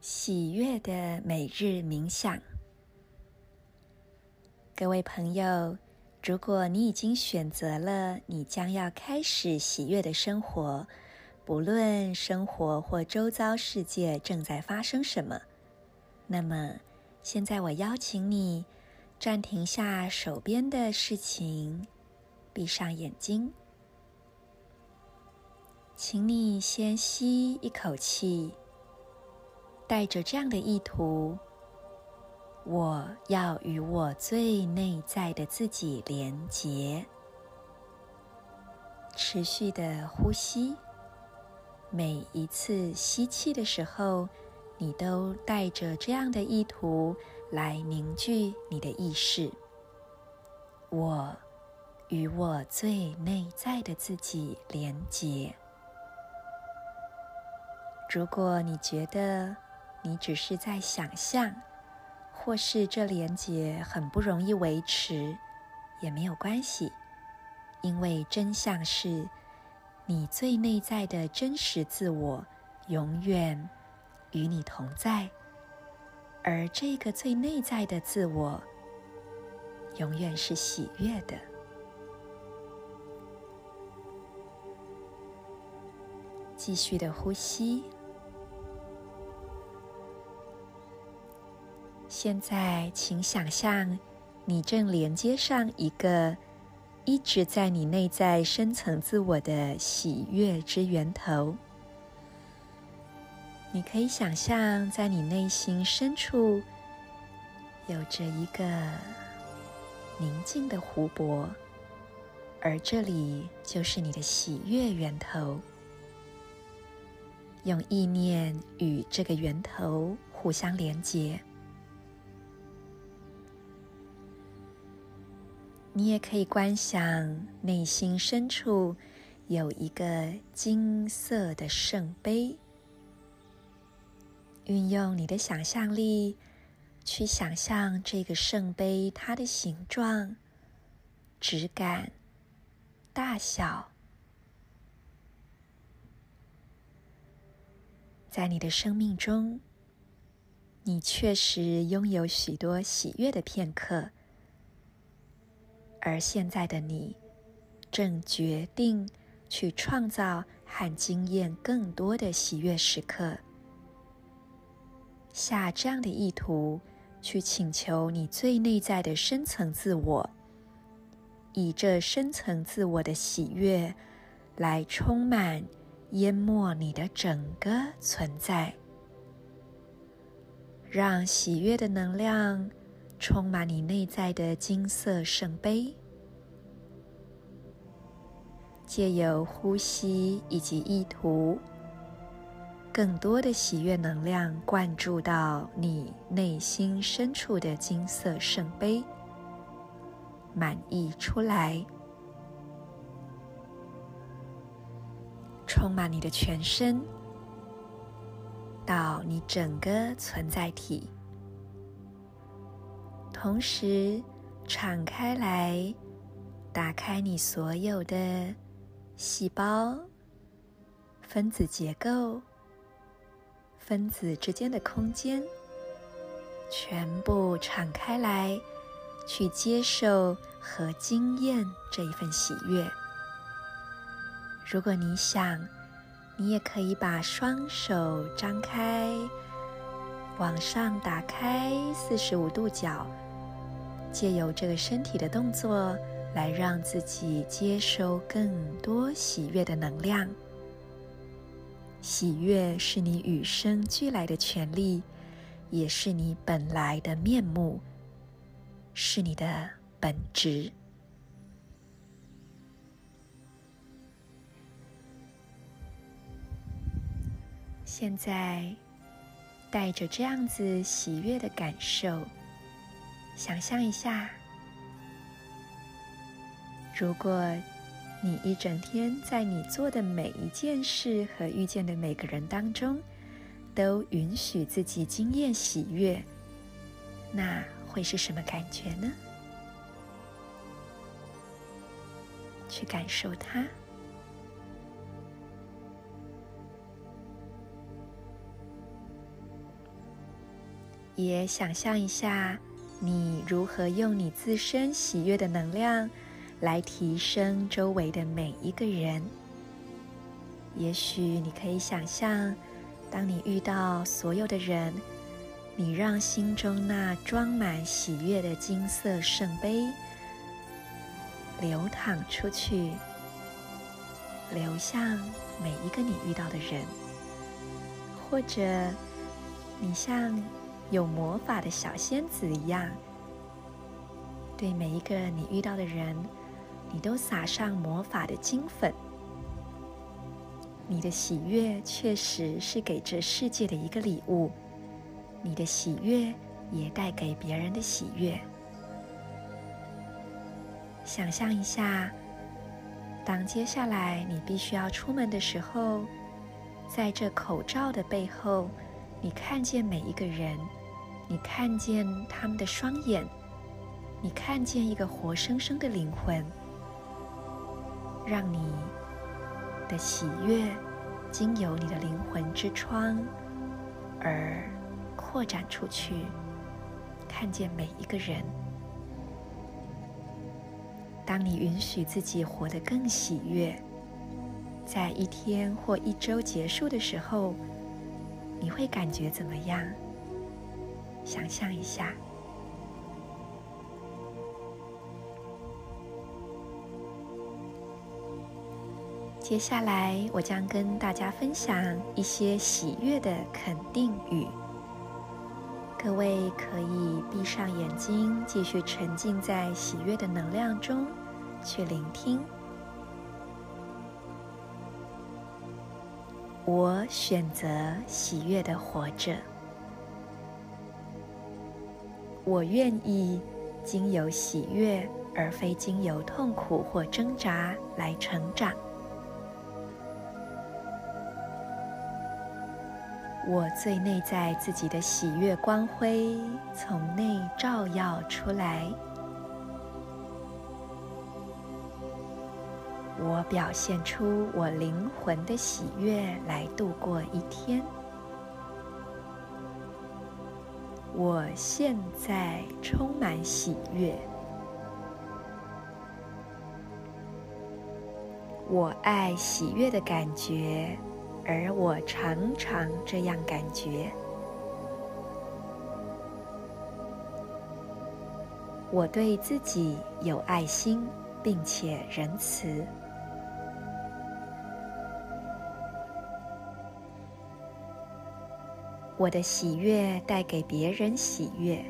喜悦的每日冥想，各位朋友，如果你已经选择了你将要开始喜悦的生活，不论生活或周遭世界正在发生什么，那么现在我邀请你暂停下手边的事情，闭上眼睛，请你先吸一口气。带着这样的意图，我要与我最内在的自己连结，持续的呼吸。每一次吸气的时候，你都带着这样的意图来凝聚你的意识。我与我最内在的自己连结。如果你觉得，你只是在想象，或是这连结很不容易维持，也没有关系，因为真相是，你最内在的真实自我永远与你同在，而这个最内在的自我永远是喜悦的。继续的呼吸。现在，请想象你正连接上一个一直在你内在深层自我的喜悦之源头。你可以想象，在你内心深处有着一个宁静的湖泊，而这里就是你的喜悦源头。用意念与这个源头互相连接。你也可以观想内心深处有一个金色的圣杯，运用你的想象力去想象这个圣杯它的形状、质感、大小。在你的生命中，你确实拥有许多喜悦的片刻。而现在的你，正决定去创造和经验更多的喜悦时刻。下这样的意图，去请求你最内在的深层自我，以这深层自我的喜悦来充满、淹没你的整个存在，让喜悦的能量。充满你内在的金色圣杯，借由呼吸以及意图，更多的喜悦能量灌注到你内心深处的金色圣杯，满溢出来，充满你的全身，到你整个存在体。同时，敞开来，打开你所有的细胞、分子结构、分子之间的空间，全部敞开来，去接受和经验这一份喜悦。如果你想，你也可以把双手张开，往上打开四十五度角。借由这个身体的动作，来让自己接收更多喜悦的能量。喜悦是你与生俱来的权利，也是你本来的面目，是你的本质。现在，带着这样子喜悦的感受。想象一下，如果你一整天在你做的每一件事和遇见的每个人当中，都允许自己经验喜悦，那会是什么感觉呢？去感受它。也想象一下，你如何用你自身喜悦的能量来提升周围的每一个人。也许你可以想象，当你遇到所有的人，你让心中那装满喜悦的金色圣杯流淌出去，流向每一个你遇到的人，或者你像有魔法的小仙子一样，对每一个你遇到的人，你都撒上魔法的金粉。你的喜悦确实是给这世界的一个礼物，你的喜悦也带给别人的喜悦。想象一下，当接下来你必须要出门的时候，在这口罩的背后，你看见每一个人，你看见他们的双眼，你看见一个活生生的灵魂，让你的喜悦经由你的灵魂之窗而扩展出去，看见每一个人。当你允许自己活得更喜悦，在一天或一周结束的时候，你会感觉怎么样？想象一下。接下来，我将跟大家分享一些喜悦的肯定语。各位可以闭上眼睛，继续沉浸在喜悦的能量中，去聆听。我选择喜悦的活着。我愿意经由喜悦，而非经由痛苦或挣扎来成长。我最内在自己的喜悦光辉从内照耀出来，我表现出我灵魂的喜悦来度过一天。我现在充满喜悦，我爱喜悦的感觉。而我常常这样感觉。我对自己有爱心，并且仁慈。我的喜悦带给别人喜悦。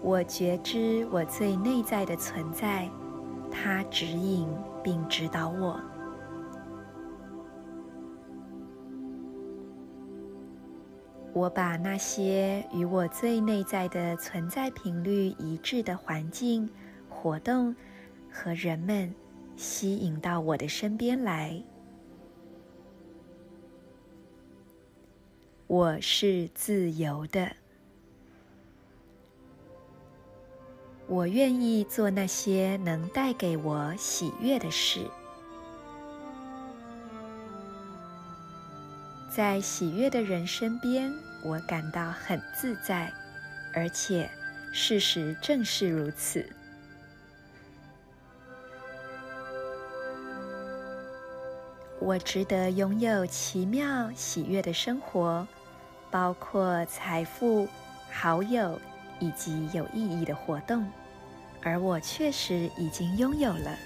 我觉知我最内在的存在。它指引并指导我。我把那些与我最内在的存在频率一致的环境、活动和人们吸引到我的身边来。我是自由的。我愿意做那些能带给我喜悦的事。在喜悦的人身边，我感到很自在，而且事实正是如此。我值得拥有奇妙喜悦的生活，包括财富、好友以及有意义的活动。而我确实已经拥有了。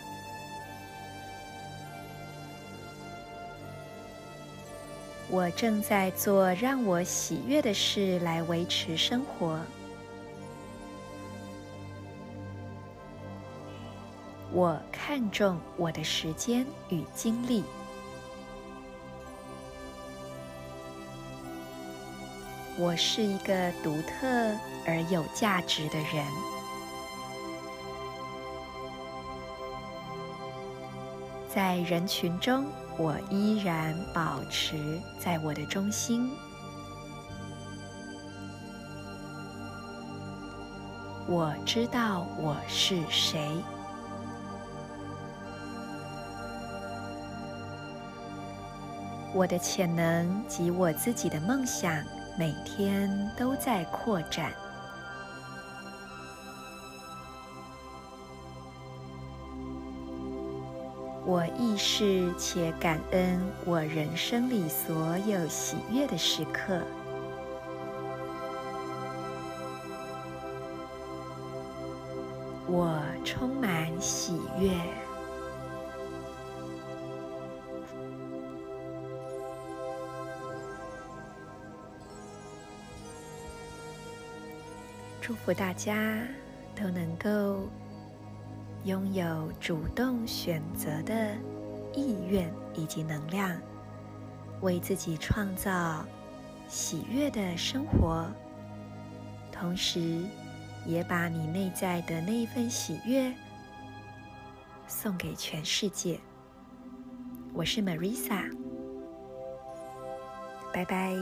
我正在做让我喜悦的事来维持生活。我看重我的时间与精力。我是一个独特而有价值的人。在人群中，我依然保持在我的中心。我知道我是谁。我的潜能及我自己的梦想每天都在扩展。我意识且感恩我人生里所有喜悦的时刻。我充满喜悦。祝福大家都能够拥有主动选择的意愿以及能量，为自己创造喜悦的生活，同时也把你内在的那一份喜悦送给全世界。我是 Marisa，拜拜。